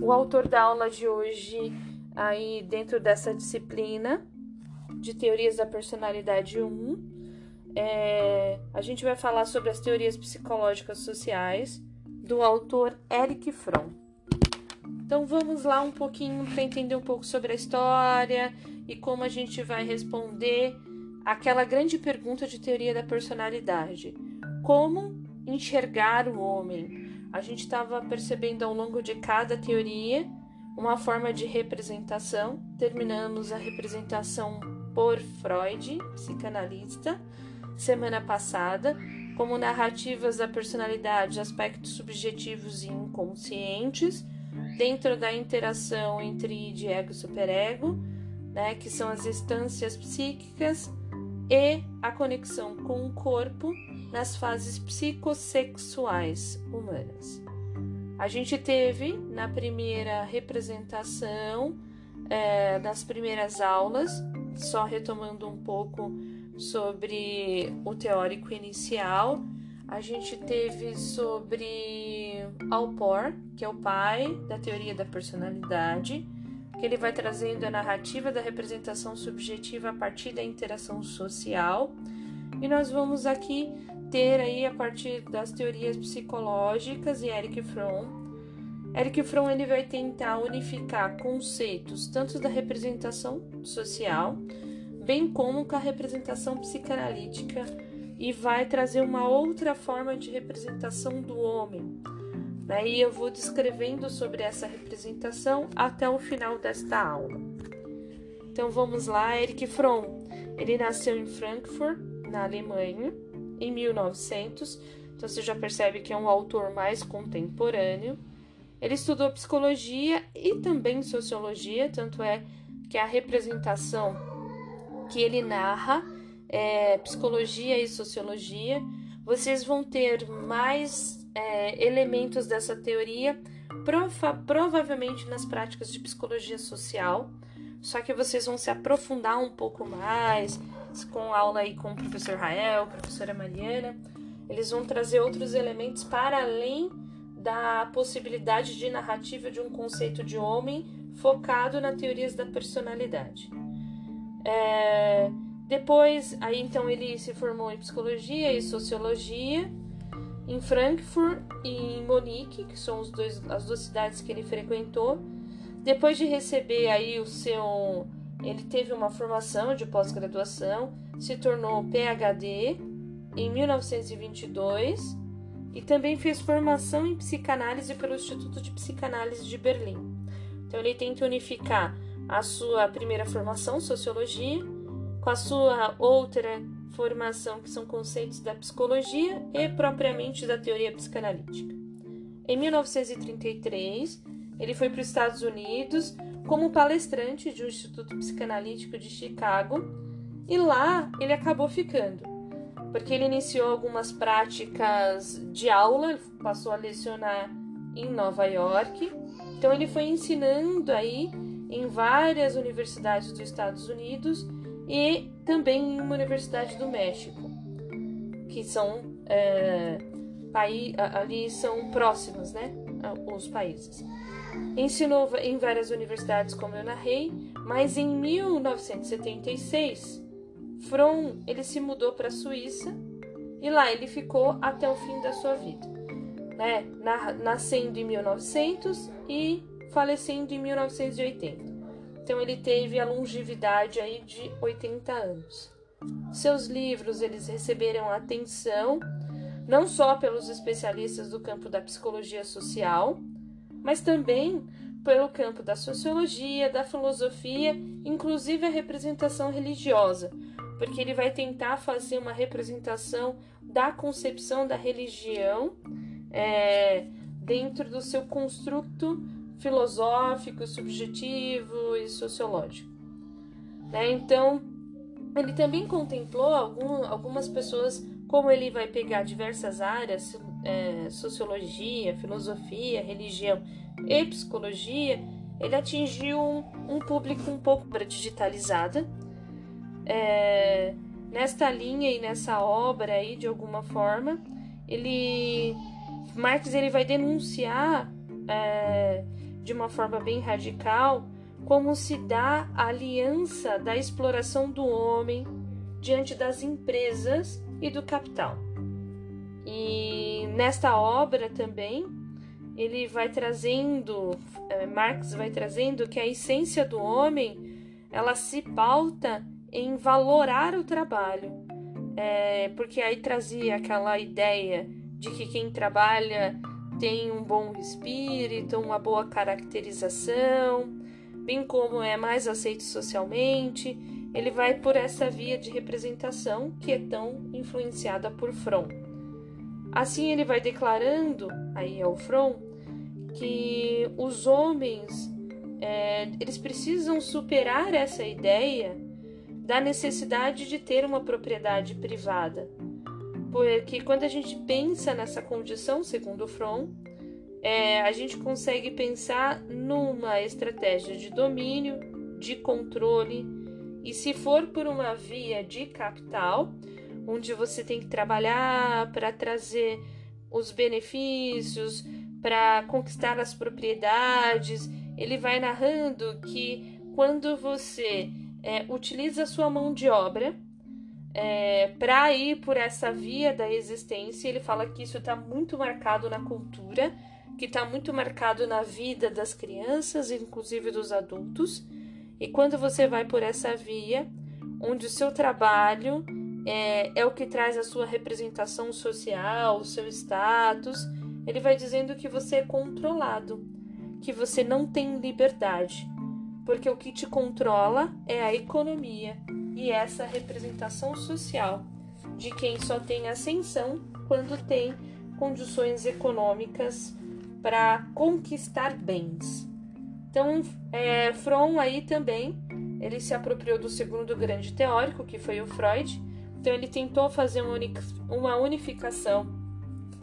O autor da aula de hoje, aí dentro dessa disciplina de teorias da personalidade 1, é, a gente vai falar sobre as teorias psicológicas sociais do autor Eric Fromm. Então vamos lá um pouquinho para entender um pouco sobre a história e como a gente vai responder aquela grande pergunta de teoria da personalidade: como enxergar o homem? A gente estava percebendo ao longo de cada teoria uma forma de representação. Terminamos a representação por Freud, psicanalista, semana passada, como narrativas da personalidade, aspectos subjetivos e inconscientes, dentro da interação entre id, ego e superego, né, que são as instâncias psíquicas, e a conexão com o corpo nas fases psicossexuais humanas. A gente teve na primeira representação, é, das primeiras aulas, só retomando um pouco sobre o teórico inicial. A gente teve sobre Alpor, que é o pai da teoria da personalidade, que ele vai trazendo a narrativa da representação subjetiva a partir da interação social. E nós vamos aqui ter aí a partir das teorias psicológicas e Eric Fromm. Eric Fromm ele vai tentar unificar conceitos tanto da representação social bem como com a representação psicanalítica e vai trazer uma outra forma de representação do homem. Né? E eu vou descrevendo sobre essa representação até o final desta aula. Então vamos lá, Eric Fromm. Ele nasceu em Frankfurt, na Alemanha, em 1900. Então você já percebe que é um autor mais contemporâneo. Ele estudou psicologia e também sociologia, tanto é que a representação que ele narra, é, psicologia e sociologia, vocês vão ter mais é, elementos dessa teoria, prova provavelmente nas práticas de psicologia social, só que vocês vão se aprofundar um pouco mais com aula aí com o professor Rael, professora Mariana. Eles vão trazer outros elementos para além da possibilidade de narrativa de um conceito de homem focado nas teorias da personalidade. É, depois, aí então ele se formou em psicologia e sociologia em Frankfurt e em Monique, que são os dois, as duas cidades que ele frequentou. Depois de receber aí o seu, ele teve uma formação de pós-graduação, se tornou PhD em 1922 e também fez formação em psicanálise pelo Instituto de Psicanálise de Berlim. Então ele tenta unificar a sua primeira formação, sociologia, com a sua outra formação, que são conceitos da psicologia e propriamente da teoria psicanalítica. Em 1933, ele foi para os Estados Unidos como palestrante de um Instituto Psicanalítico de Chicago e lá ele acabou ficando, porque ele iniciou algumas práticas de aula, passou a lecionar em Nova York, então ele foi ensinando aí em várias universidades dos Estados Unidos e também em uma universidade do México, que são é, ali são próximas, né, os países. Ensinou em várias universidades, como eu narrei, mas em 1976, Fromm ele se mudou para a Suíça e lá ele ficou até o fim da sua vida, né, nascendo em 1900 e falecendo em 1980. Então ele teve a longevidade aí de 80 anos. Seus livros eles receberam atenção não só pelos especialistas do campo da psicologia social, mas também pelo campo da sociologia, da filosofia, inclusive a representação religiosa, porque ele vai tentar fazer uma representação da concepção da religião é, dentro do seu construto filosófico, subjetivo e sociológico. Né? Então, ele também contemplou algum, algumas pessoas, como ele vai pegar diversas áreas, é, sociologia, filosofia, religião e psicologia, ele atingiu um, um público um pouco para digitalizada. É, nesta linha e nessa obra aí, de alguma forma, ele Marx ele vai denunciar é, de uma forma bem radical como se dá a aliança da exploração do homem diante das empresas e do capital. E nesta obra também ele vai trazendo, é, Marx vai trazendo que a essência do homem ela se pauta em valorar o trabalho, é, porque aí trazia aquela ideia de que quem trabalha tem um bom espírito, uma boa caracterização, bem como é mais aceito socialmente. Ele vai por essa via de representação que é tão influenciada por Fromm. Assim ele vai declarando, aí é o que os homens é, eles precisam superar essa ideia da necessidade de ter uma propriedade privada. Porque quando a gente pensa nessa condição, segundo Fromm, é, a gente consegue pensar numa estratégia de domínio, de controle, e se for por uma via de capital, onde você tem que trabalhar para trazer os benefícios, para conquistar as propriedades, ele vai narrando que quando você é, utiliza a sua mão de obra é, para ir por essa via da existência, ele fala que isso está muito marcado na cultura, que está muito marcado na vida das crianças, inclusive dos adultos. E quando você vai por essa via, onde o seu trabalho é, é o que traz a sua representação social, o seu status, ele vai dizendo que você é controlado que você não tem liberdade, porque o que te controla é a economia e essa representação social de quem só tem ascensão quando tem condições econômicas para conquistar bens. Então, é, Fromm aí também ele se apropriou do segundo grande teórico, que foi o Freud. Então, ele tentou fazer uma unificação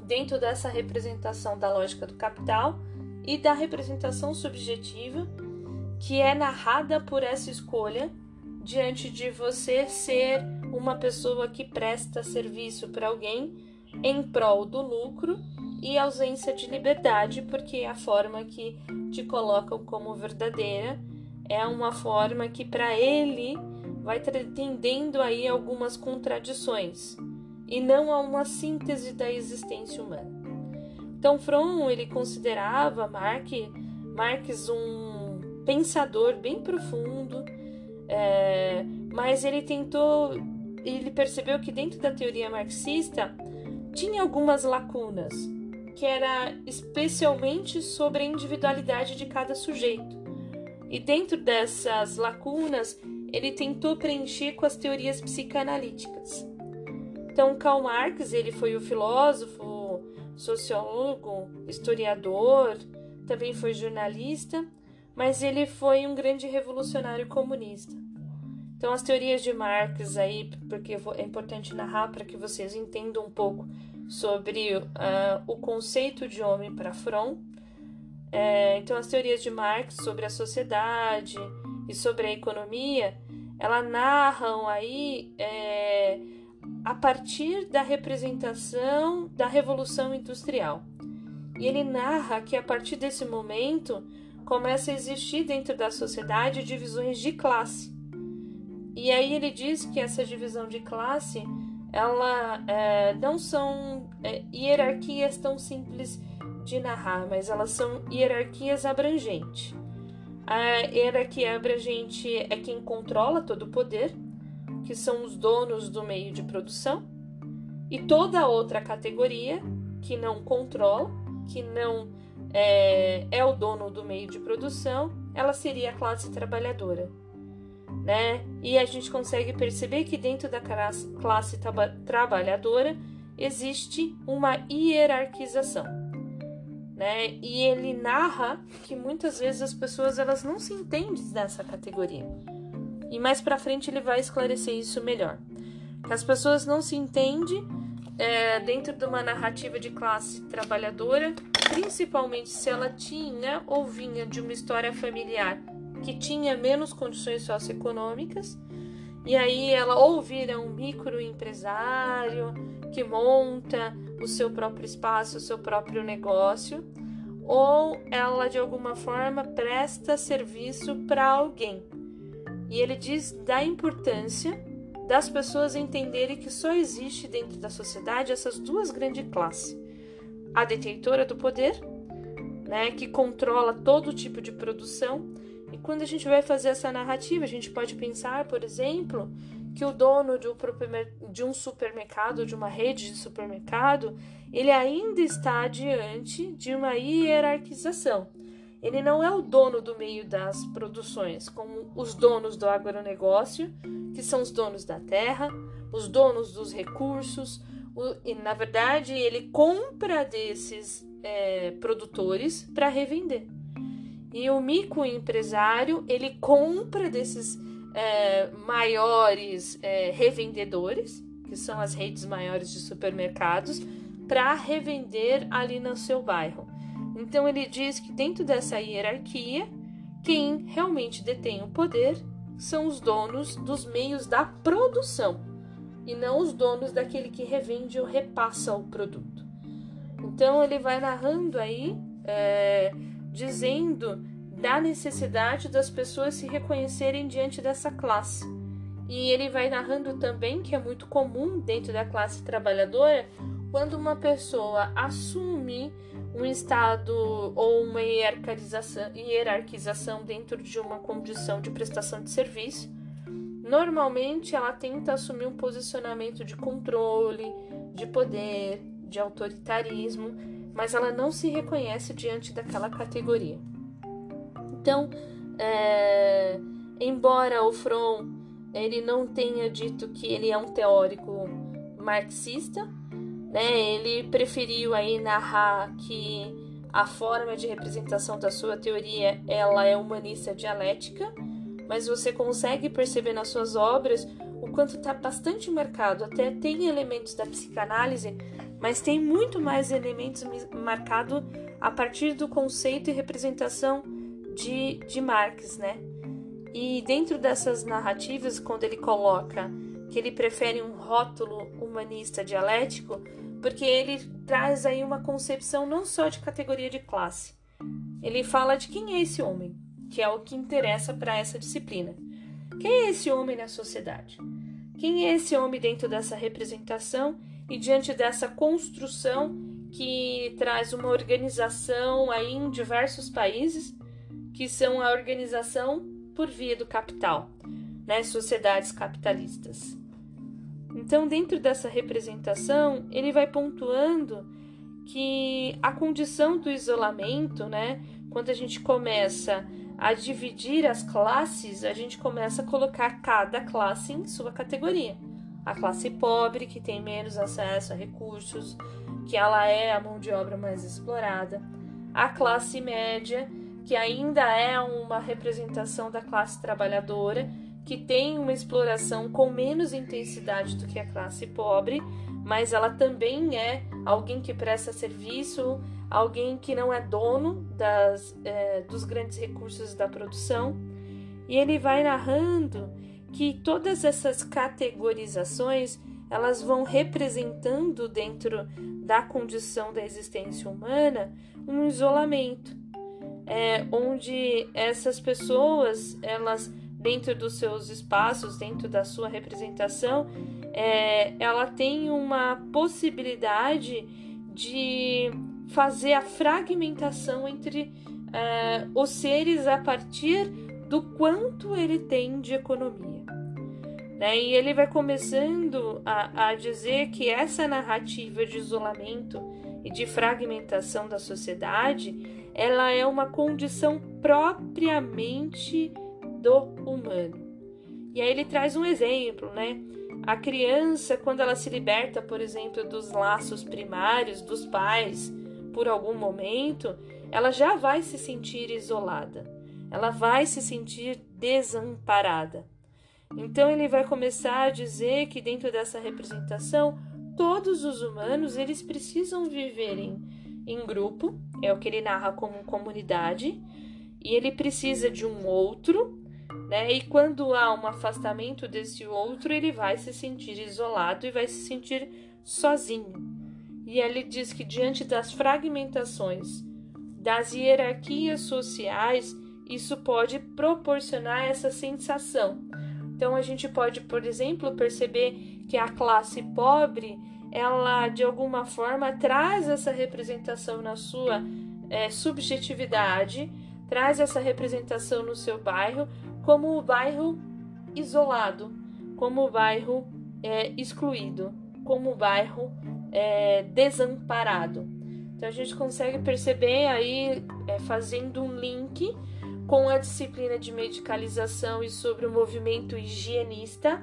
dentro dessa representação da lógica do capital e da representação subjetiva que é narrada por essa escolha diante de você ser uma pessoa que presta serviço para alguém em prol do lucro e ausência de liberdade, porque é a forma que te colocam como verdadeira é uma forma que para ele vai tendendo aí algumas contradições e não a uma síntese da existência humana. Então Fromm ele considerava Marx, Marx um pensador bem profundo, é, mas ele tentou, ele percebeu que dentro da teoria marxista tinha algumas lacunas, que era especialmente sobre a individualidade de cada sujeito. E dentro dessas lacunas, ele tentou preencher com as teorias psicanalíticas. Então, Karl Marx, ele foi o filósofo, sociólogo, historiador, também foi jornalista, mas ele foi um grande revolucionário comunista. Então, as teorias de Marx aí, porque é importante narrar para que vocês entendam um pouco sobre uh, o conceito de homem para Fromm. É, então, as teorias de Marx sobre a sociedade e sobre a economia, ela narram aí é, a partir da representação da Revolução Industrial. E ele narra que a partir desse momento começa a existir dentro da sociedade divisões de classe. E aí ele diz que essa divisão de classe ela é, não são é, hierarquias tão simples de narrar, mas elas são hierarquias abrangentes. A hierarquia abrangente é quem controla todo o poder, que são os donos do meio de produção, e toda outra categoria que não controla, que não é, é o dono do meio de produção, ela seria a classe trabalhadora. Né? E a gente consegue perceber que dentro da classe trabalhadora existe uma hierarquização. Né? E ele narra que muitas vezes as pessoas elas não se entendem nessa categoria. E mais para frente ele vai esclarecer isso melhor. Que as pessoas não se entendem é, dentro de uma narrativa de classe trabalhadora, principalmente se ela tinha ou vinha de uma história familiar que tinha menos condições socioeconômicas, e aí ela ou vira um microempresário que monta o seu próprio espaço, o seu próprio negócio, ou ela de alguma forma presta serviço para alguém. E ele diz da importância das pessoas entenderem que só existe dentro da sociedade essas duas grandes classes: a detentora do poder, né, que controla todo tipo de produção. E quando a gente vai fazer essa narrativa, a gente pode pensar, por exemplo, que o dono de um, supermercado, de uma rede de supermercado, ele ainda está diante de uma hierarquização. Ele não é o dono do meio das produções, como os donos do agronegócio, que são os donos da terra, os donos dos recursos, e na verdade ele compra desses é, produtores para revender. E o microempresário ele compra desses é, maiores é, revendedores, que são as redes maiores de supermercados, para revender ali no seu bairro. Então ele diz que dentro dessa hierarquia, quem realmente detém o poder são os donos dos meios da produção e não os donos daquele que revende ou repassa o produto. Então ele vai narrando aí, é, dizendo da necessidade das pessoas se reconhecerem diante dessa classe. E ele vai narrando também que é muito comum dentro da classe trabalhadora quando uma pessoa assume um estado ou uma hierarquização, dentro de uma condição de prestação de serviço, normalmente ela tenta assumir um posicionamento de controle, de poder, de autoritarismo, mas ela não se reconhece diante daquela categoria. Então, é, embora o Fromm ele não tenha dito que ele é um teórico marxista, né? Ele preferiu aí narrar que a forma de representação da sua teoria ela é humanista dialética, mas você consegue perceber nas suas obras o quanto está bastante marcado. Até tem elementos da psicanálise, mas tem muito mais elementos marcados a partir do conceito e representação de, de Marx, né? E dentro dessas narrativas, quando ele coloca que ele prefere um rótulo humanista dialético, porque ele traz aí uma concepção não só de categoria de classe. Ele fala de quem é esse homem, que é o que interessa para essa disciplina. Quem é esse homem na sociedade? Quem é esse homem dentro dessa representação e diante dessa construção que traz uma organização aí em diversos países, que são a organização por via do capital, né, sociedades capitalistas. Então, dentro dessa representação, ele vai pontuando que a condição do isolamento, né, quando a gente começa a dividir as classes, a gente começa a colocar cada classe em sua categoria. A classe pobre, que tem menos acesso a recursos, que ela é a mão de obra mais explorada. A classe média, que ainda é uma representação da classe trabalhadora, que tem uma exploração com menos intensidade do que a classe pobre, mas ela também é alguém que presta serviço, alguém que não é dono das, é, dos grandes recursos da produção. E ele vai narrando que todas essas categorizações elas vão representando dentro da condição da existência humana um isolamento, é, onde essas pessoas elas dentro dos seus espaços, dentro da sua representação, é, ela tem uma possibilidade de fazer a fragmentação entre é, os seres a partir do quanto ele tem de economia. Né? E ele vai começando a, a dizer que essa narrativa de isolamento e de fragmentação da sociedade ela é uma condição propriamente do humano. E aí ele traz um exemplo, né? A criança, quando ela se liberta, por exemplo, dos laços primários dos pais por algum momento, ela já vai se sentir isolada, ela vai se sentir desamparada. Então ele vai começar a dizer que dentro dessa representação, todos os humanos eles precisam viverem em grupo, é o que ele narra como comunidade, e ele precisa de um outro né? E quando há um afastamento desse outro, ele vai se sentir isolado e vai se sentir sozinho. E ele diz que diante das fragmentações das hierarquias sociais, isso pode proporcionar essa sensação. Então a gente pode, por exemplo, perceber que a classe pobre, ela de alguma forma traz essa representação na sua é, subjetividade, traz essa representação no seu bairro como o bairro isolado, como o bairro é, excluído, como o bairro é, desamparado. Então a gente consegue perceber aí, é, fazendo um link com a disciplina de medicalização e sobre o movimento higienista,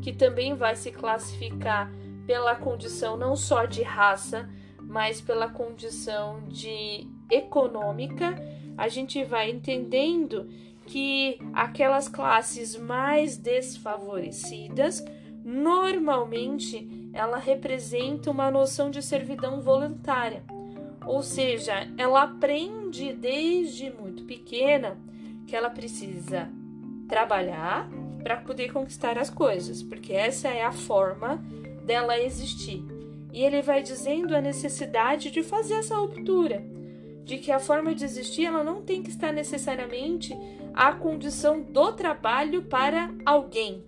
que também vai se classificar pela condição não só de raça, mas pela condição de econômica, a gente vai entendendo que aquelas classes mais desfavorecidas normalmente ela representa uma noção de servidão voluntária. Ou seja, ela aprende desde muito pequena que ela precisa trabalhar para poder conquistar as coisas, porque essa é a forma dela existir. E ele vai dizendo a necessidade de fazer essa ruptura, de que a forma de existir ela não tem que estar necessariamente a condição do trabalho para alguém,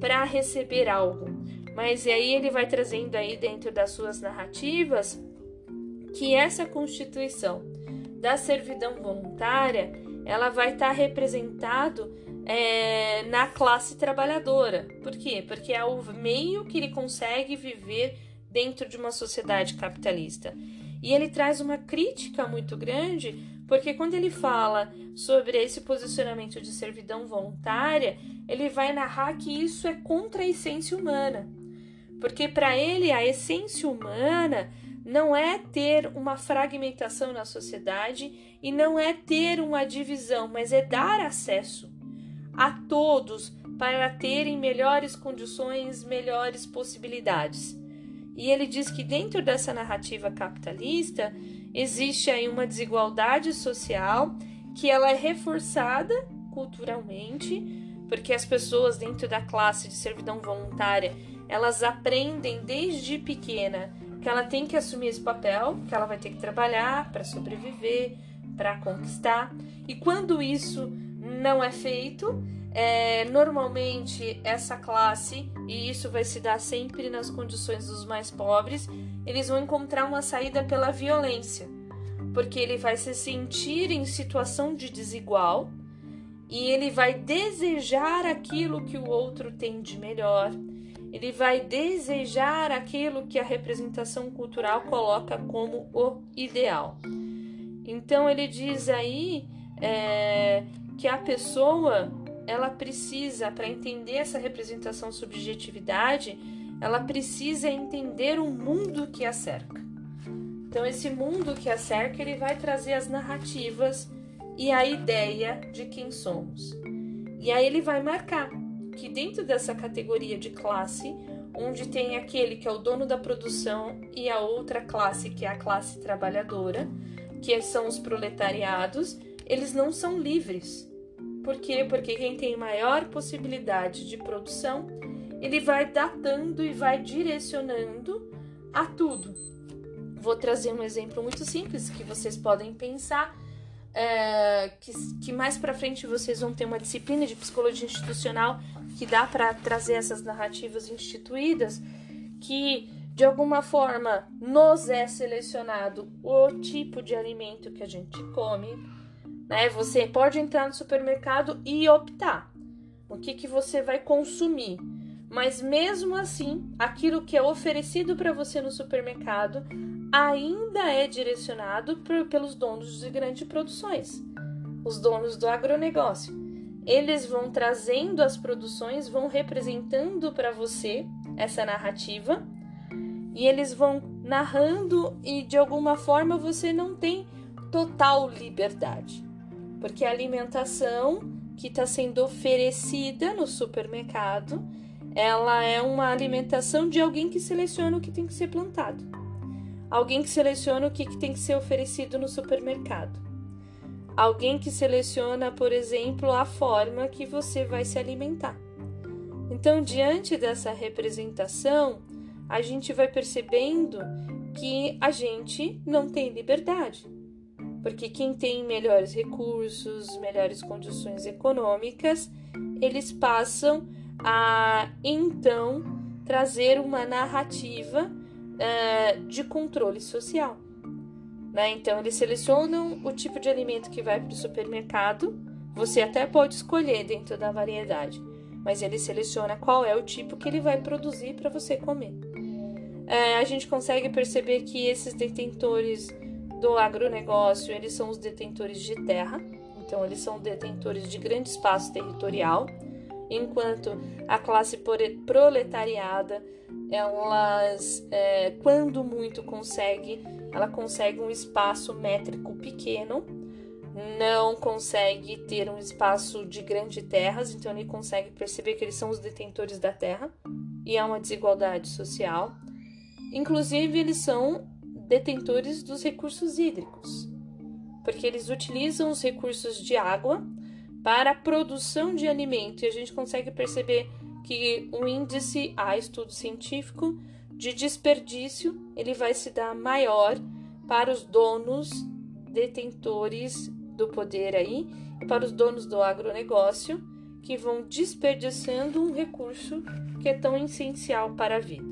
para receber algo. Mas aí ele vai trazendo aí dentro das suas narrativas que essa constituição da servidão voluntária ela vai estar tá representado é, na classe trabalhadora. Por quê? Porque é o meio que ele consegue viver dentro de uma sociedade capitalista. E ele traz uma crítica muito grande, porque quando ele fala sobre esse posicionamento de servidão voluntária, ele vai narrar que isso é contra a essência humana. Porque para ele a essência humana não é ter uma fragmentação na sociedade e não é ter uma divisão, mas é dar acesso a todos para terem melhores condições, melhores possibilidades. E ele diz que dentro dessa narrativa capitalista existe aí uma desigualdade social que ela é reforçada culturalmente, porque as pessoas dentro da classe de servidão voluntária, elas aprendem desde pequena que ela tem que assumir esse papel, que ela vai ter que trabalhar para sobreviver, para conquistar. E quando isso não é feito, é, normalmente essa classe, e isso vai se dar sempre nas condições dos mais pobres, eles vão encontrar uma saída pela violência, porque ele vai se sentir em situação de desigual e ele vai desejar aquilo que o outro tem de melhor ele vai desejar aquilo que a representação cultural coloca como o ideal. Então ele diz aí é, que a pessoa ela precisa para entender essa representação subjetividade, ela precisa entender o mundo que a cerca. Então esse mundo que a cerca ele vai trazer as narrativas e a ideia de quem somos. E aí ele vai marcar que dentro dessa categoria de classe, onde tem aquele que é o dono da produção e a outra classe que é a classe trabalhadora, que são os proletariados, eles não são livres. Por quê? Porque quem tem maior possibilidade de produção, ele vai datando e vai direcionando a tudo. Vou trazer um exemplo muito simples que vocês podem pensar é, que, que mais para frente vocês vão ter uma disciplina de psicologia institucional que dá para trazer essas narrativas instituídas que de alguma forma nos é selecionado o tipo de alimento que a gente come, né? Você pode entrar no supermercado e optar o que, que você vai consumir, mas mesmo assim, aquilo que é oferecido para você no supermercado ainda é direcionado por, pelos donos de grandes produções, os donos do agronegócio. Eles vão trazendo as produções, vão representando para você essa narrativa. E eles vão narrando e de alguma forma você não tem total liberdade, porque a alimentação que está sendo oferecida no supermercado, ela é uma alimentação de alguém que seleciona o que tem que ser plantado. Alguém que seleciona o que, que tem que ser oferecido no supermercado. Alguém que seleciona, por exemplo, a forma que você vai se alimentar. Então, diante dessa representação, a gente vai percebendo que a gente não tem liberdade. porque quem tem melhores recursos, melhores condições econômicas, eles passam a então trazer uma narrativa uh, de controle social. Né? Então, eles selecionam o tipo de alimento que vai para o supermercado. Você até pode escolher dentro da variedade, mas ele seleciona qual é o tipo que ele vai produzir para você comer. É, a gente consegue perceber que esses detentores do agronegócio, eles são os detentores de terra, então eles são detentores de grande espaço territorial, enquanto a classe proletariada, elas, é, quando muito consegue, ela consegue um espaço métrico pequeno, não consegue ter um espaço de grandes terras, então ele consegue perceber que eles são os detentores da terra e há uma desigualdade social. Inclusive, eles são detentores dos recursos hídricos, porque eles utilizam os recursos de água para a produção de alimento e a gente consegue perceber que o índice, a estudo científico, de desperdício ele vai se dar maior para os donos detentores do poder aí e para os donos do agronegócio que vão desperdiçando um recurso que é tão essencial para a vida.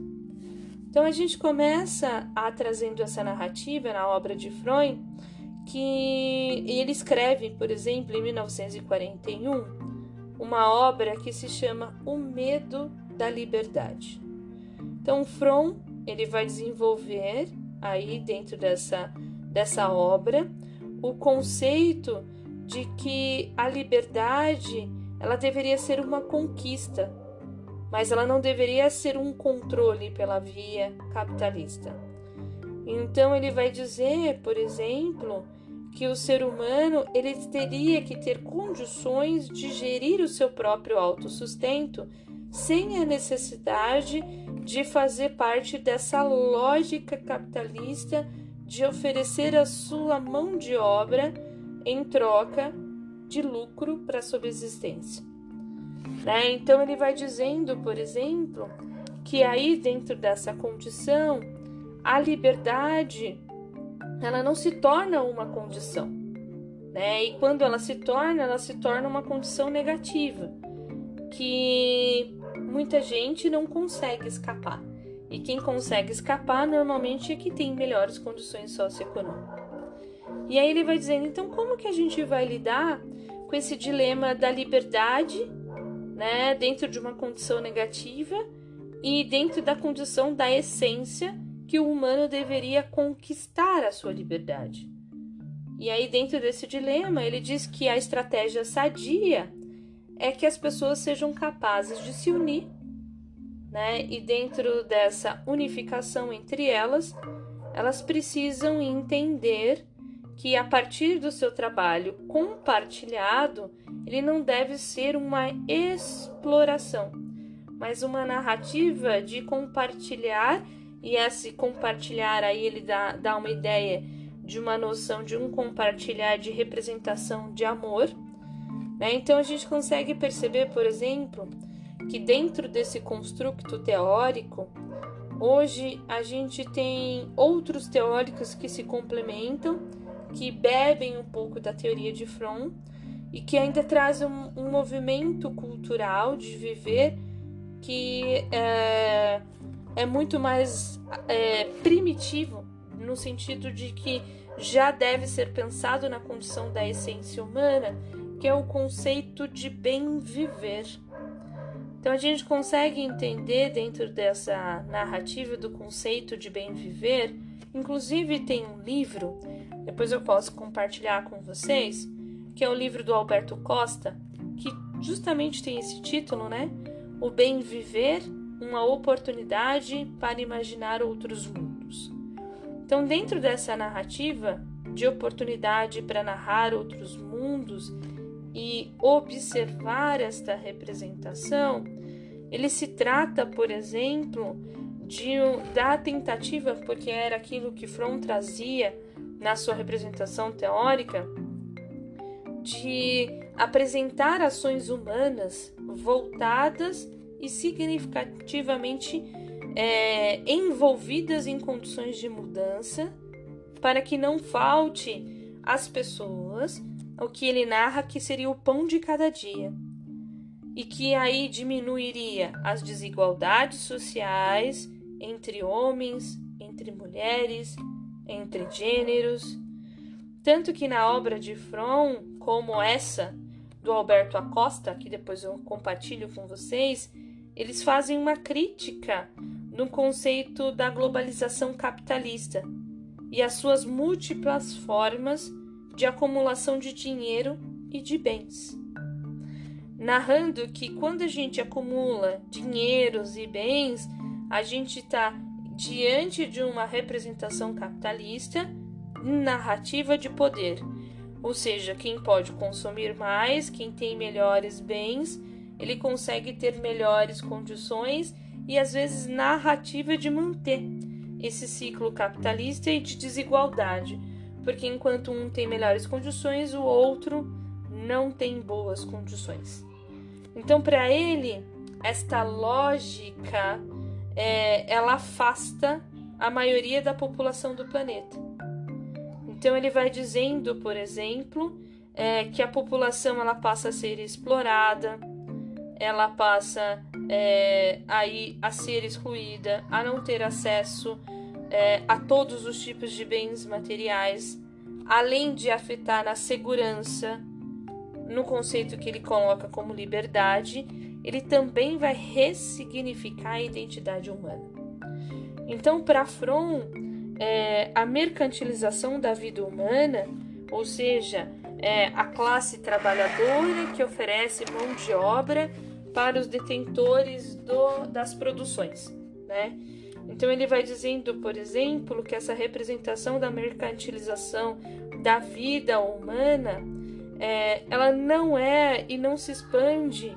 Então a gente começa a trazendo essa narrativa na obra de Freud, que ele escreve, por exemplo, em 1941, uma obra que se chama O Medo da Liberdade. Então Fromm, ele vai desenvolver aí dentro dessa dessa obra o conceito de que a liberdade ela deveria ser uma conquista mas ela não deveria ser um controle pela via capitalista. Então ele vai dizer, por exemplo, que o ser humano ele teria que ter condições de gerir o seu próprio autossustento sem a necessidade de fazer parte dessa lógica capitalista de oferecer a sua mão de obra em troca de lucro para a subsistência. Né? Então ele vai dizendo, por exemplo, que aí dentro dessa condição a liberdade ela não se torna uma condição, né? E quando ela se torna, ela se torna uma condição negativa, que muita gente não consegue escapar. E quem consegue escapar normalmente é que tem melhores condições socioeconômicas. E aí ele vai dizendo, então como que a gente vai lidar com esse dilema da liberdade né, dentro de uma condição negativa e dentro da condição da essência que o humano deveria conquistar a sua liberdade. E aí, dentro desse dilema, ele diz que a estratégia sadia é que as pessoas sejam capazes de se unir, né? E dentro dessa unificação entre elas, elas precisam entender que a partir do seu trabalho compartilhado, ele não deve ser uma exploração, mas uma narrativa de compartilhar, e esse compartilhar aí ele dá, dá uma ideia de uma noção de um compartilhar de representação de amor. Né? Então a gente consegue perceber, por exemplo, que dentro desse construto teórico, hoje a gente tem outros teóricos que se complementam que bebem um pouco da teoria de Fromm e que ainda traz um, um movimento cultural de viver que é, é muito mais é, primitivo, no sentido de que já deve ser pensado na condição da essência humana, que é o conceito de bem viver. Então a gente consegue entender dentro dessa narrativa do conceito de bem viver, inclusive tem um livro depois eu posso compartilhar com vocês, que é o livro do Alberto Costa, que justamente tem esse título, né? O bem viver, uma oportunidade para imaginar outros mundos. Então, dentro dessa narrativa de oportunidade para narrar outros mundos e observar esta representação, ele se trata, por exemplo, de, da tentativa, porque era aquilo que Fromm trazia na sua representação teórica, de apresentar ações humanas voltadas e significativamente é, envolvidas em condições de mudança, para que não falte às pessoas o que ele narra que seria o pão de cada dia e que aí diminuiria as desigualdades sociais entre homens, entre mulheres, entre gêneros. Tanto que na obra de Fromm, como essa do Alberto Acosta, que depois eu compartilho com vocês, eles fazem uma crítica no conceito da globalização capitalista e as suas múltiplas formas de acumulação de dinheiro e de bens. Narrando que quando a gente acumula dinheiros e bens, a gente está diante de uma representação capitalista narrativa de poder. Ou seja, quem pode consumir mais, quem tem melhores bens, ele consegue ter melhores condições e às vezes narrativa de manter esse ciclo capitalista e de desigualdade, porque enquanto um tem melhores condições, o outro não tem boas condições. Então, para ele, esta lógica é, ela afasta a maioria da população do planeta. Então, ele vai dizendo, por exemplo, é, que a população ela passa a ser explorada, ela passa é, aí a ser excluída, a não ter acesso é, a todos os tipos de bens materiais, além de afetar na segurança, no conceito que ele coloca como liberdade, ele também vai ressignificar a identidade humana. Então, para Fromm, é, a mercantilização da vida humana, ou seja, é, a classe trabalhadora que oferece mão de obra para os detentores do, das produções, né? Então ele vai dizendo, por exemplo, que essa representação da mercantilização da vida humana, é, ela não é e não se expande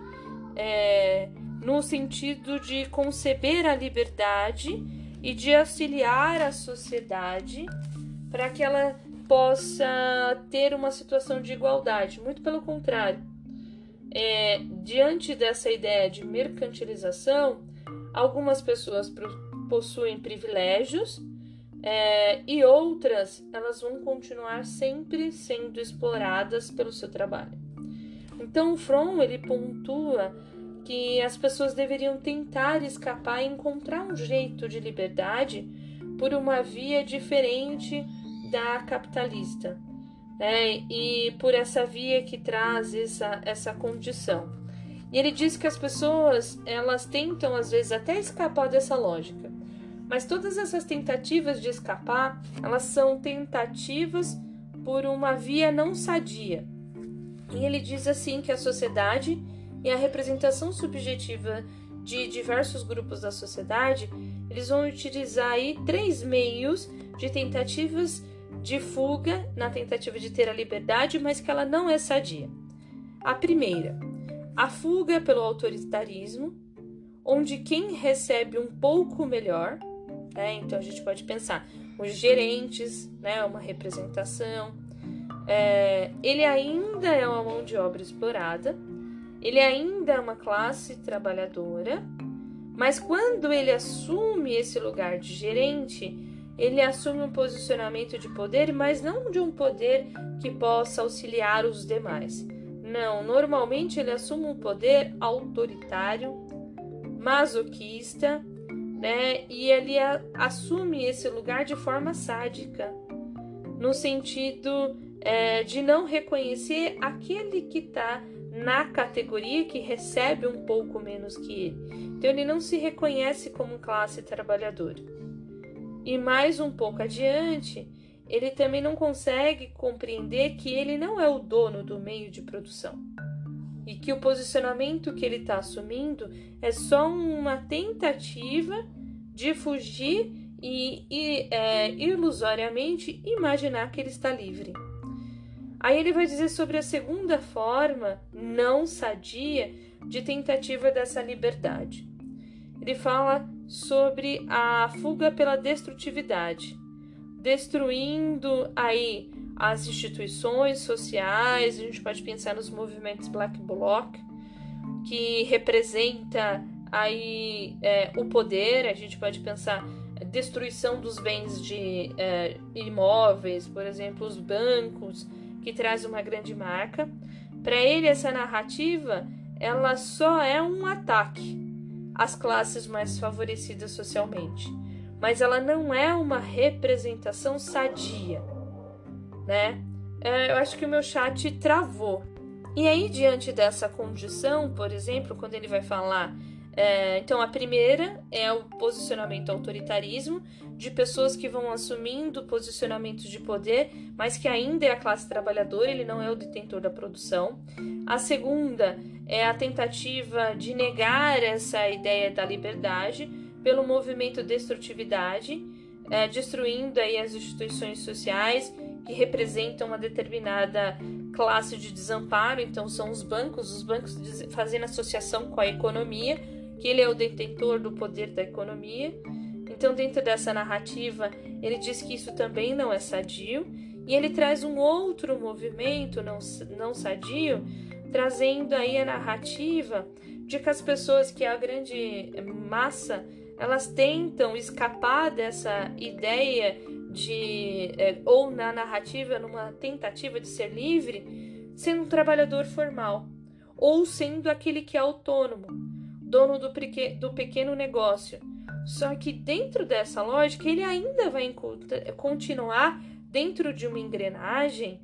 é, no sentido de conceber a liberdade e de auxiliar a sociedade para que ela possa ter uma situação de igualdade. Muito pelo contrário, é, diante dessa ideia de mercantilização, algumas pessoas possuem privilégios é, e outras elas vão continuar sempre sendo exploradas pelo seu trabalho. Então, Fromm ele pontua que as pessoas deveriam tentar escapar e encontrar um jeito de liberdade por uma via diferente da capitalista, né? E por essa via que traz essa, essa condição. E ele diz que as pessoas elas tentam às vezes até escapar dessa lógica, mas todas essas tentativas de escapar elas são tentativas por uma via não sadia. E ele diz assim que a sociedade e a representação subjetiva de diversos grupos da sociedade, eles vão utilizar aí três meios de tentativas de fuga na tentativa de ter a liberdade, mas que ela não é sadia. A primeira, a fuga pelo autoritarismo, onde quem recebe um pouco melhor, né, então a gente pode pensar os gerentes, né, uma representação, é, ele ainda é uma mão de obra explorada, ele ainda é uma classe trabalhadora, mas quando ele assume esse lugar de gerente, ele assume um posicionamento de poder, mas não de um poder que possa auxiliar os demais. Não, normalmente ele assume um poder autoritário, masoquista, né? E ele a, assume esse lugar de forma sádica, no sentido é, de não reconhecer aquele que está na categoria que recebe um pouco menos que ele. Então ele não se reconhece como classe trabalhadora. E mais um pouco adiante, ele também não consegue compreender que ele não é o dono do meio de produção e que o posicionamento que ele está assumindo é só uma tentativa de fugir e, e é, ilusoriamente imaginar que ele está livre. Aí ele vai dizer sobre a segunda forma não sadia de tentativa dessa liberdade. Ele fala sobre a fuga pela destrutividade, destruindo aí as instituições sociais, a gente pode pensar nos movimentos Black Bloc, que representa aí é, o poder, a gente pode pensar destruição dos bens de é, imóveis, por exemplo, os bancos, que traz uma grande marca. Para ele, essa narrativa ela só é um ataque às classes mais favorecidas socialmente, mas ela não é uma representação sadia, né? É, eu acho que o meu chat travou. E aí, diante dessa condição, por exemplo, quando ele vai falar é, então, a primeira é o posicionamento autoritarismo, de pessoas que vão assumindo posicionamentos de poder, mas que ainda é a classe trabalhadora, ele não é o detentor da produção. A segunda é a tentativa de negar essa ideia da liberdade pelo movimento destrutividade, é, destruindo aí as instituições sociais que representam uma determinada classe de desamparo, então são os bancos, os bancos fazendo associação com a economia que ele é o detentor do poder da economia. Então, dentro dessa narrativa, ele diz que isso também não é sadio, e ele traz um outro movimento não, não sadio, trazendo aí a narrativa de que as pessoas, que é a grande massa, elas tentam escapar dessa ideia de, é, ou na narrativa, numa tentativa de ser livre, sendo um trabalhador formal, ou sendo aquele que é autônomo dono do, do pequeno negócio. Só que dentro dessa lógica, ele ainda vai continuar dentro de uma engrenagem,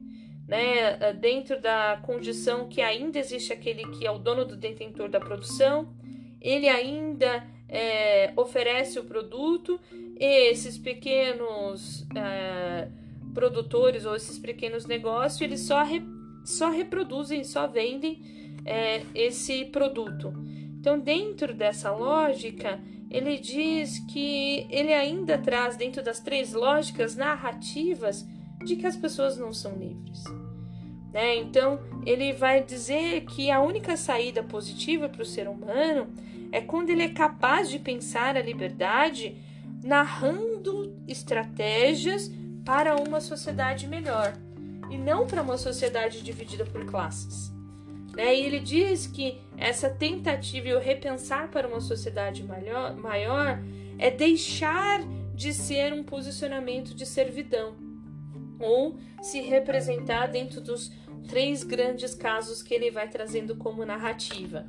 né, dentro da condição que ainda existe aquele que é o dono do detentor da produção, ele ainda é, oferece o produto esses pequenos é, produtores ou esses pequenos negócios, eles só, re, só reproduzem, só vendem é, esse produto. Então, dentro dessa lógica, ele diz que ele ainda traz, dentro das três lógicas narrativas, de que as pessoas não são livres. Né? Então, ele vai dizer que a única saída positiva para o ser humano é quando ele é capaz de pensar a liberdade narrando estratégias para uma sociedade melhor e não para uma sociedade dividida por classes. Né? E ele diz que essa tentativa e o repensar para uma sociedade maior, maior é deixar de ser um posicionamento de servidão ou se representar dentro dos três grandes casos que ele vai trazendo como narrativa.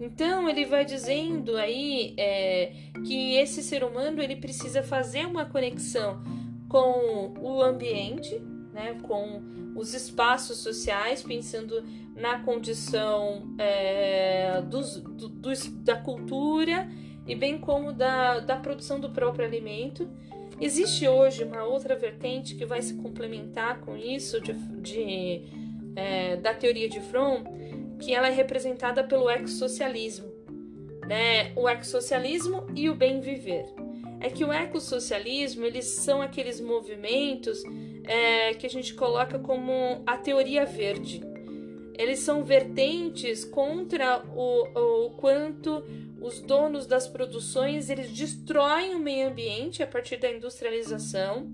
Então ele vai dizendo aí é, que esse ser humano ele precisa fazer uma conexão com o ambiente, né, com os espaços sociais, pensando na condição é, dos, do, dos, da cultura e bem como da, da produção do próprio alimento. Existe hoje uma outra vertente que vai se complementar com isso de, de é, da teoria de Fromm, que ela é representada pelo ecossocialismo, né? O ecossocialismo e o bem viver. É que o ecossocialismo eles são aqueles movimentos é, que a gente coloca como a teoria verde eles são vertentes contra o, o quanto os donos das produções eles destroem o meio ambiente a partir da industrialização,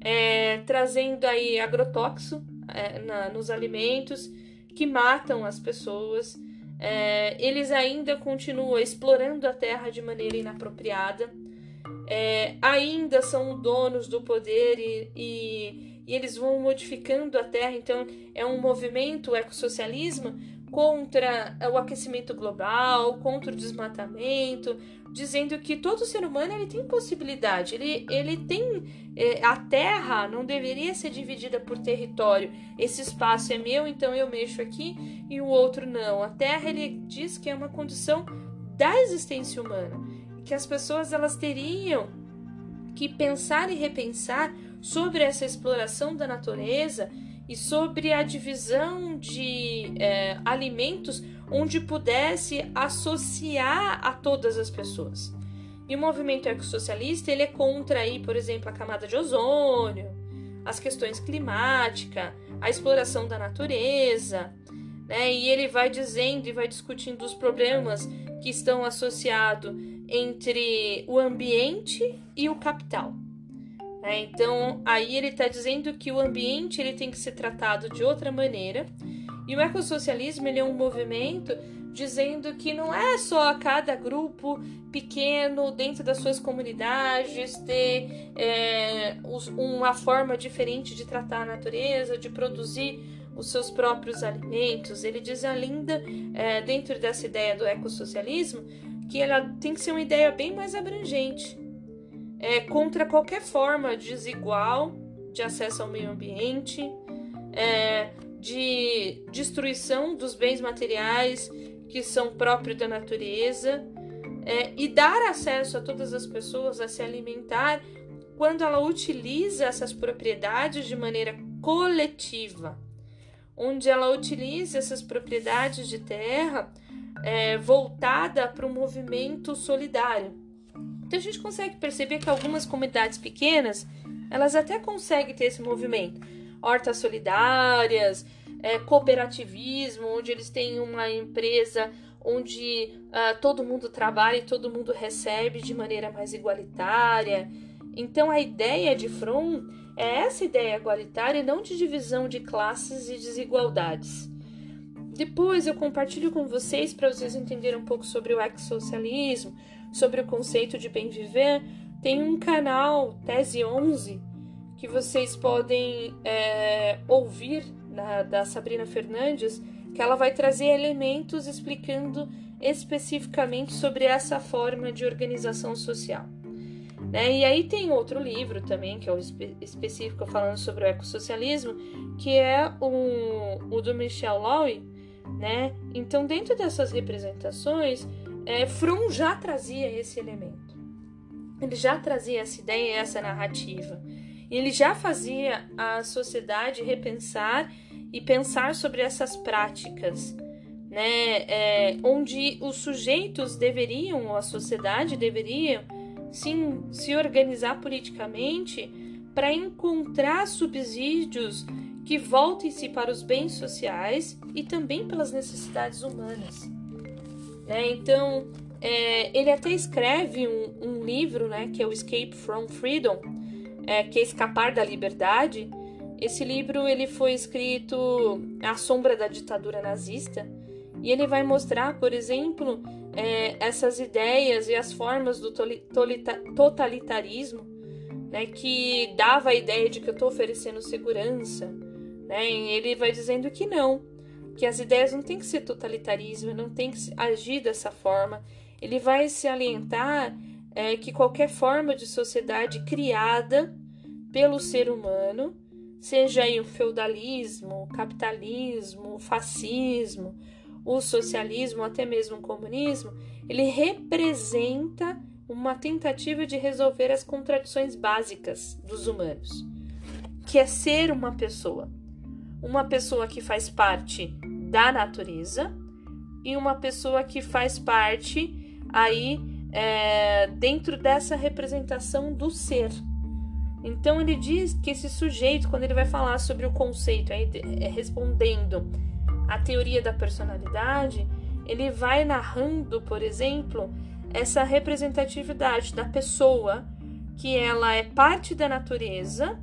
é, trazendo aí agrotóxico é, nos alimentos que matam as pessoas. É, eles ainda continuam explorando a terra de maneira inapropriada, é, ainda são donos do poder e, e e eles vão modificando a Terra. Então, é um movimento ecossocialismo contra o aquecimento global, contra o desmatamento, dizendo que todo ser humano ele tem possibilidade, ele, ele tem é, a Terra não deveria ser dividida por território. Esse espaço é meu, então eu mexo aqui e o outro não. A Terra ele diz que é uma condição da existência humana, que as pessoas elas teriam que pensar e repensar sobre essa exploração da natureza e sobre a divisão de é, alimentos onde pudesse associar a todas as pessoas. E o movimento ecossocialista ele é contra aí, por exemplo, a camada de ozônio, as questões climáticas, a exploração da natureza, né? E ele vai dizendo e vai discutindo os problemas que estão associados entre o ambiente e o capital. Né? Então, aí ele está dizendo que o ambiente ele tem que ser tratado de outra maneira E o ecossocialismo ele é um movimento dizendo que não é só cada grupo pequeno dentro das suas comunidades ter é, uma forma diferente de tratar a natureza, de produzir os seus próprios alimentos. Ele diz ainda, é, dentro dessa ideia do ecossocialismo, que ela tem que ser uma ideia bem mais abrangente, é, contra qualquer forma desigual de acesso ao meio ambiente, é, de destruição dos bens materiais que são próprios da natureza é, e dar acesso a todas as pessoas a se alimentar quando ela utiliza essas propriedades de maneira coletiva, onde ela utiliza essas propriedades de terra é, voltada para o movimento solidário. Então a gente consegue perceber que algumas comunidades pequenas elas até conseguem ter esse movimento hortas solidárias, é, cooperativismo, onde eles têm uma empresa onde uh, todo mundo trabalha e todo mundo recebe de maneira mais igualitária. Então a ideia de Fromm é essa ideia igualitária não de divisão de classes e desigualdades. Depois eu compartilho com vocês para vocês entenderem um pouco sobre o ex-socialismo, sobre o conceito de bem viver. Tem um canal, Tese 11, que vocês podem é, ouvir na, da Sabrina Fernandes, que ela vai trazer elementos explicando especificamente sobre essa forma de organização social. Né? E aí tem outro livro também, que é o espe específico falando sobre o ecossocialismo, que é o, o do Michel Lowy. Né? Então, dentro dessas representações, é, Fromm já trazia esse elemento. Ele já trazia essa ideia, essa narrativa. Ele já fazia a sociedade repensar e pensar sobre essas práticas, né? É, onde os sujeitos deveriam, a sociedade deveria, sim, se organizar politicamente para encontrar subsídios que voltem-se para os bens sociais e também pelas necessidades humanas. Né? Então, é, ele até escreve um, um, livro, né, que é o Escape from Freedom, é, que é Escapar da Liberdade. Esse livro ele foi escrito à sombra da ditadura nazista e ele vai mostrar, por exemplo, é, essas ideias e as formas do totalitarismo, né, que dava a ideia de que eu estou oferecendo segurança. Né, e ele vai dizendo que não, que as ideias não têm que ser totalitarismo, não tem que agir dessa forma. Ele vai se alientar é, que qualquer forma de sociedade criada pelo ser humano, seja aí o feudalismo, o capitalismo, o fascismo, o socialismo, até mesmo o comunismo, ele representa uma tentativa de resolver as contradições básicas dos humanos, que é ser uma pessoa, uma pessoa que faz parte da natureza e uma pessoa que faz parte aí é, dentro dessa representação do ser. Então ele diz que esse sujeito, quando ele vai falar sobre o conceito, aí, é, respondendo à teoria da personalidade, ele vai narrando, por exemplo, essa representatividade da pessoa, que ela é parte da natureza,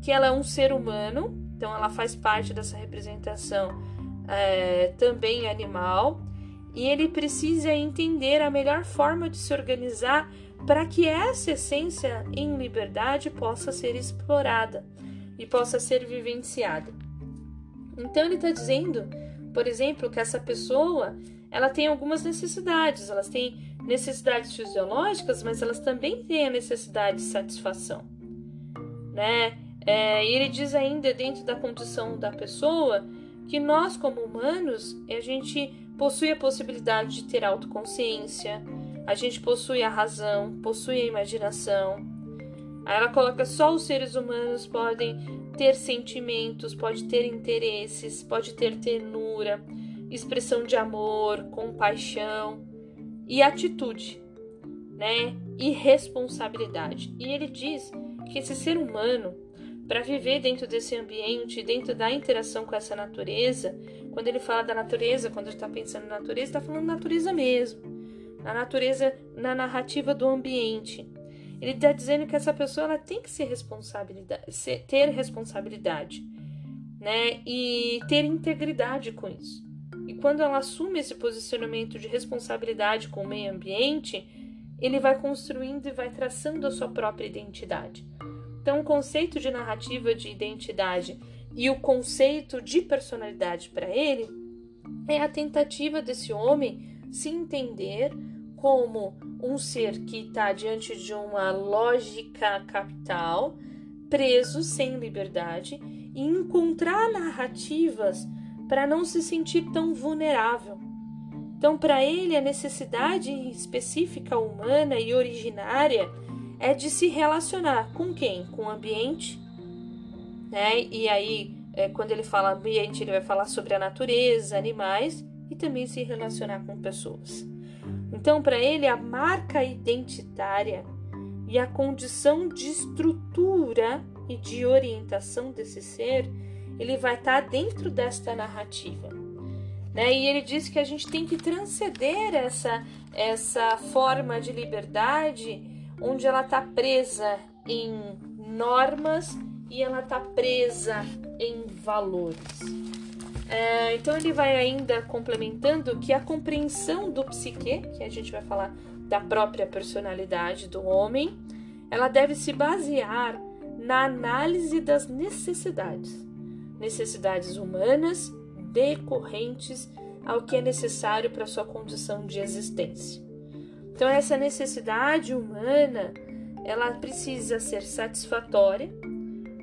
que ela é um ser humano, então ela faz parte dessa representação é, também animal, e ele precisa entender a melhor forma de se organizar para que essa essência em liberdade possa ser explorada e possa ser vivenciada. Então ele está dizendo, por exemplo, que essa pessoa ela tem algumas necessidades, elas têm necessidades fisiológicas, mas elas também têm a necessidade de satisfação, né? É, e ele diz ainda dentro da condição da pessoa que nós como humanos a gente possui a possibilidade de ter autoconsciência, a gente possui a razão, possui a imaginação. Aí ela coloca só os seres humanos podem ter sentimentos, pode ter interesses, pode ter ternura, expressão de amor, compaixão e atitude, né? E responsabilidade. E ele diz que esse ser humano, para viver dentro desse ambiente, dentro da interação com essa natureza, quando ele fala da natureza, quando ele está pensando na natureza, está falando natureza mesmo na natureza, na narrativa do ambiente. Ele está dizendo que essa pessoa ela tem que ser responsabilidade, ter responsabilidade. né? E ter integridade com isso. E quando ela assume esse posicionamento de responsabilidade com o meio ambiente, ele vai construindo e vai traçando a sua própria identidade. Então, o conceito de narrativa de identidade e o conceito de personalidade para ele é a tentativa desse homem se entender como um ser que está diante de uma lógica capital, preso sem liberdade, e encontrar narrativas para não se sentir tão vulnerável. Então, para ele, a necessidade específica humana e originária é de se relacionar com quem? Com o ambiente, né? E aí, é, quando ele fala ambiente, ele vai falar sobre a natureza, animais e também se relacionar com pessoas. Então, para ele, a marca identitária e a condição de estrutura e de orientação desse ser, ele vai estar tá dentro desta narrativa. Né? E ele diz que a gente tem que transcender essa, essa forma de liberdade onde ela está presa em normas e ela está presa em valores. É, então ele vai ainda complementando que a compreensão do psique, que a gente vai falar da própria personalidade do homem, ela deve se basear na análise das necessidades, necessidades humanas decorrentes ao que é necessário para sua condição de existência. Então essa necessidade humana, ela precisa ser satisfatória,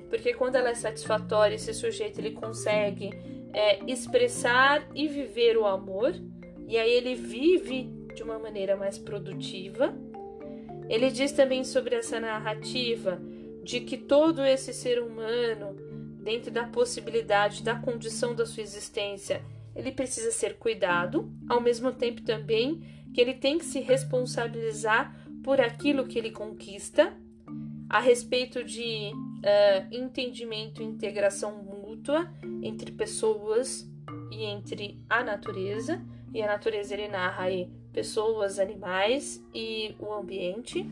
porque quando ela é satisfatória, esse sujeito ele consegue é, expressar e viver o amor, e aí ele vive de uma maneira mais produtiva. Ele diz também sobre essa narrativa de que todo esse ser humano dentro da possibilidade da condição da sua existência, ele precisa ser cuidado, ao mesmo tempo também que ele tem que se responsabilizar por aquilo que ele conquista, a respeito de uh, entendimento e integração mútua entre pessoas e entre a natureza. E a natureza ele narra aí pessoas, animais e o ambiente.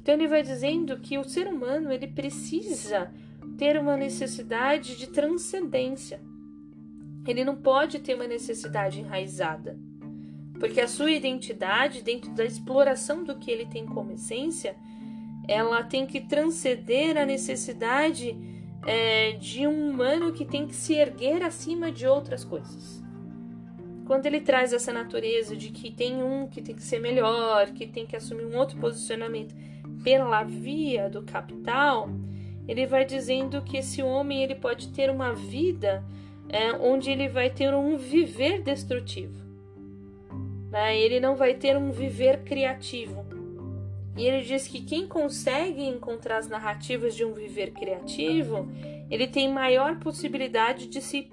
Então ele vai dizendo que o ser humano ele precisa ter uma necessidade de transcendência. Ele não pode ter uma necessidade enraizada, porque a sua identidade, dentro da exploração do que ele tem como essência, ela tem que transcender a necessidade é, de um humano que tem que se erguer acima de outras coisas. Quando ele traz essa natureza de que tem um que tem que ser melhor, que tem que assumir um outro posicionamento pela via do capital, ele vai dizendo que esse homem ele pode ter uma vida é, onde ele vai ter um viver destrutivo. Né? Ele não vai ter um viver criativo. E ele diz que quem consegue encontrar as narrativas de um viver criativo, ele tem maior possibilidade de se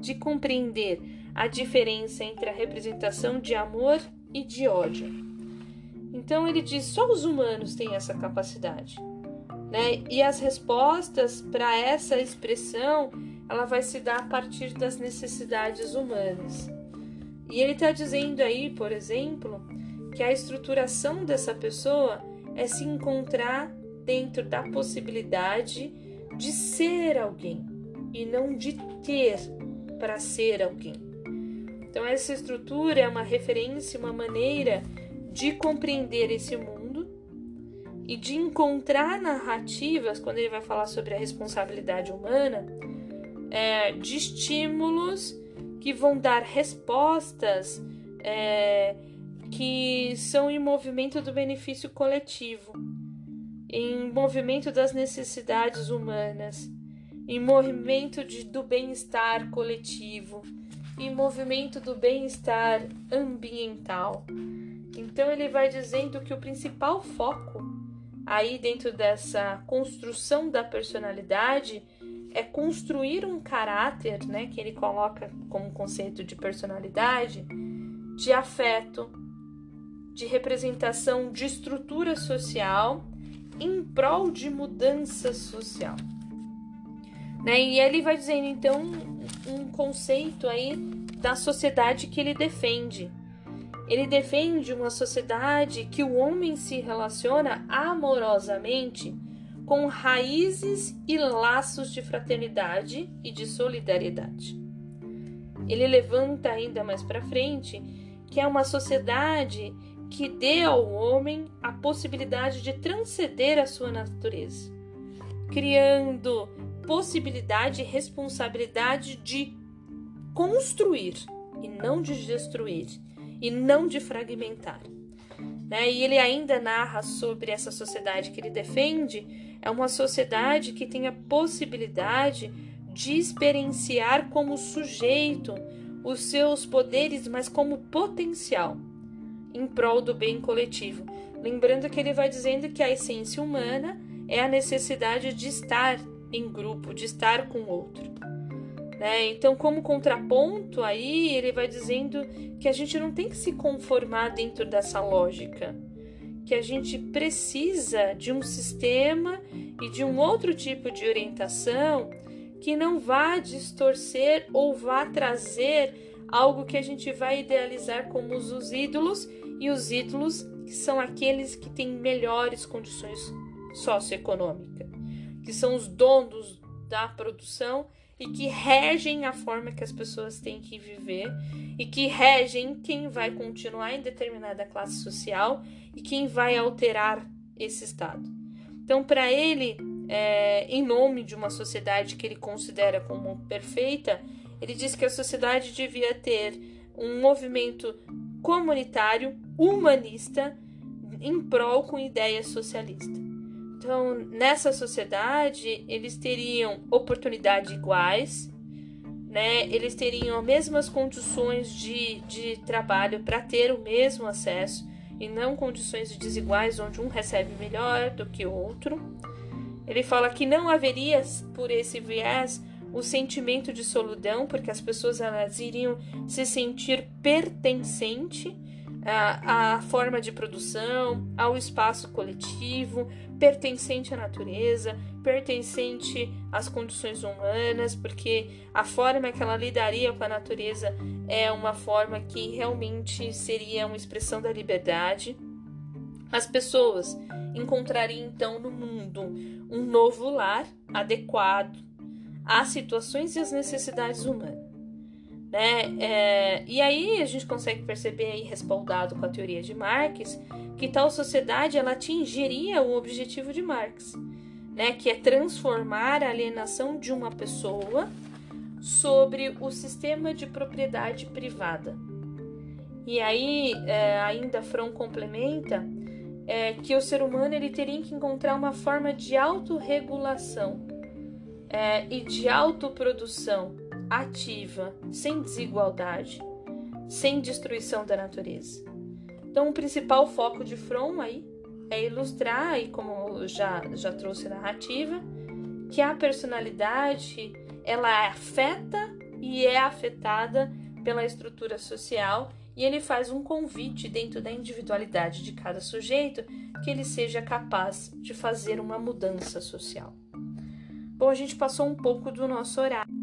de compreender a diferença entre a representação de amor e de ódio. Então ele diz: só os humanos têm essa capacidade. Né? E as respostas para essa expressão ela vai se dar a partir das necessidades humanas. E ele está dizendo aí, por exemplo, que a estruturação dessa pessoa é se encontrar dentro da possibilidade de ser alguém e não de ter para ser alguém. Então, essa estrutura é uma referência, uma maneira de compreender esse mundo e de encontrar narrativas, quando ele vai falar sobre a responsabilidade humana, é, de estímulos que vão dar respostas é, que são em movimento do benefício coletivo, em movimento das necessidades humanas, em movimento de, do bem-estar coletivo, em movimento do bem-estar ambiental. Então ele vai dizendo que o principal foco aí dentro dessa construção da personalidade é construir um caráter, né, que ele coloca como conceito de personalidade, de afeto, de representação de estrutura social em prol de mudança social. Né? E ele vai dizendo então um conceito aí da sociedade que ele defende ele defende uma sociedade que o homem se relaciona amorosamente com raízes e laços de fraternidade e de solidariedade. Ele levanta ainda mais para frente que é uma sociedade que dê ao homem a possibilidade de transcender a sua natureza, criando possibilidade e responsabilidade de construir e não de destruir e não de fragmentar. Né? E ele ainda narra sobre essa sociedade que ele defende, é uma sociedade que tem a possibilidade de experienciar como sujeito os seus poderes, mas como potencial em prol do bem coletivo. Lembrando que ele vai dizendo que a essência humana é a necessidade de estar em grupo, de estar com outro. Né? Então, como contraponto, aí ele vai dizendo que a gente não tem que se conformar dentro dessa lógica, que a gente precisa de um sistema e de um outro tipo de orientação que não vá distorcer ou vá trazer algo que a gente vai idealizar como os ídolos e os ídolos que são aqueles que têm melhores condições socioeconômicas, que são os donos da produção e que regem a forma que as pessoas têm que viver e que regem quem vai continuar em determinada classe social e quem vai alterar esse estado. Então, para ele, é, em nome de uma sociedade que ele considera como perfeita, ele diz que a sociedade devia ter um movimento comunitário, humanista, em prol com ideias socialistas. Então, nessa sociedade, eles teriam oportunidades iguais, né? Eles teriam as mesmas condições de, de trabalho para ter o mesmo acesso e não condições desiguais onde um recebe melhor do que o outro. Ele fala que não haveria por esse viés o sentimento de solidão, porque as pessoas elas iriam se sentir pertencente à, à forma de produção, ao espaço coletivo, pertencente à natureza, pertencente às condições humanas, porque a forma que ela lidaria com a natureza é uma forma que realmente seria uma expressão da liberdade. As pessoas encontrariam então no mundo um novo lar adequado às situações e às necessidades humanas. Né? É, e aí a gente consegue perceber aí, respaldado com a teoria de Marx, que tal sociedade ela atingiria o objetivo de Marx, né? que é transformar a alienação de uma pessoa sobre o sistema de propriedade privada. E aí é, ainda Fromm complementa é, que o ser humano ele teria que encontrar uma forma de autorregulação é, e de autoprodução ativa, sem desigualdade, sem destruição da natureza. Então, o principal foco de Fromm aí é ilustrar, e como já, já trouxe a narrativa, que a personalidade ela afeta e é afetada pela estrutura social e ele faz um convite dentro da individualidade de cada sujeito que ele seja capaz de fazer uma mudança social. Bom, a gente passou um pouco do nosso horário.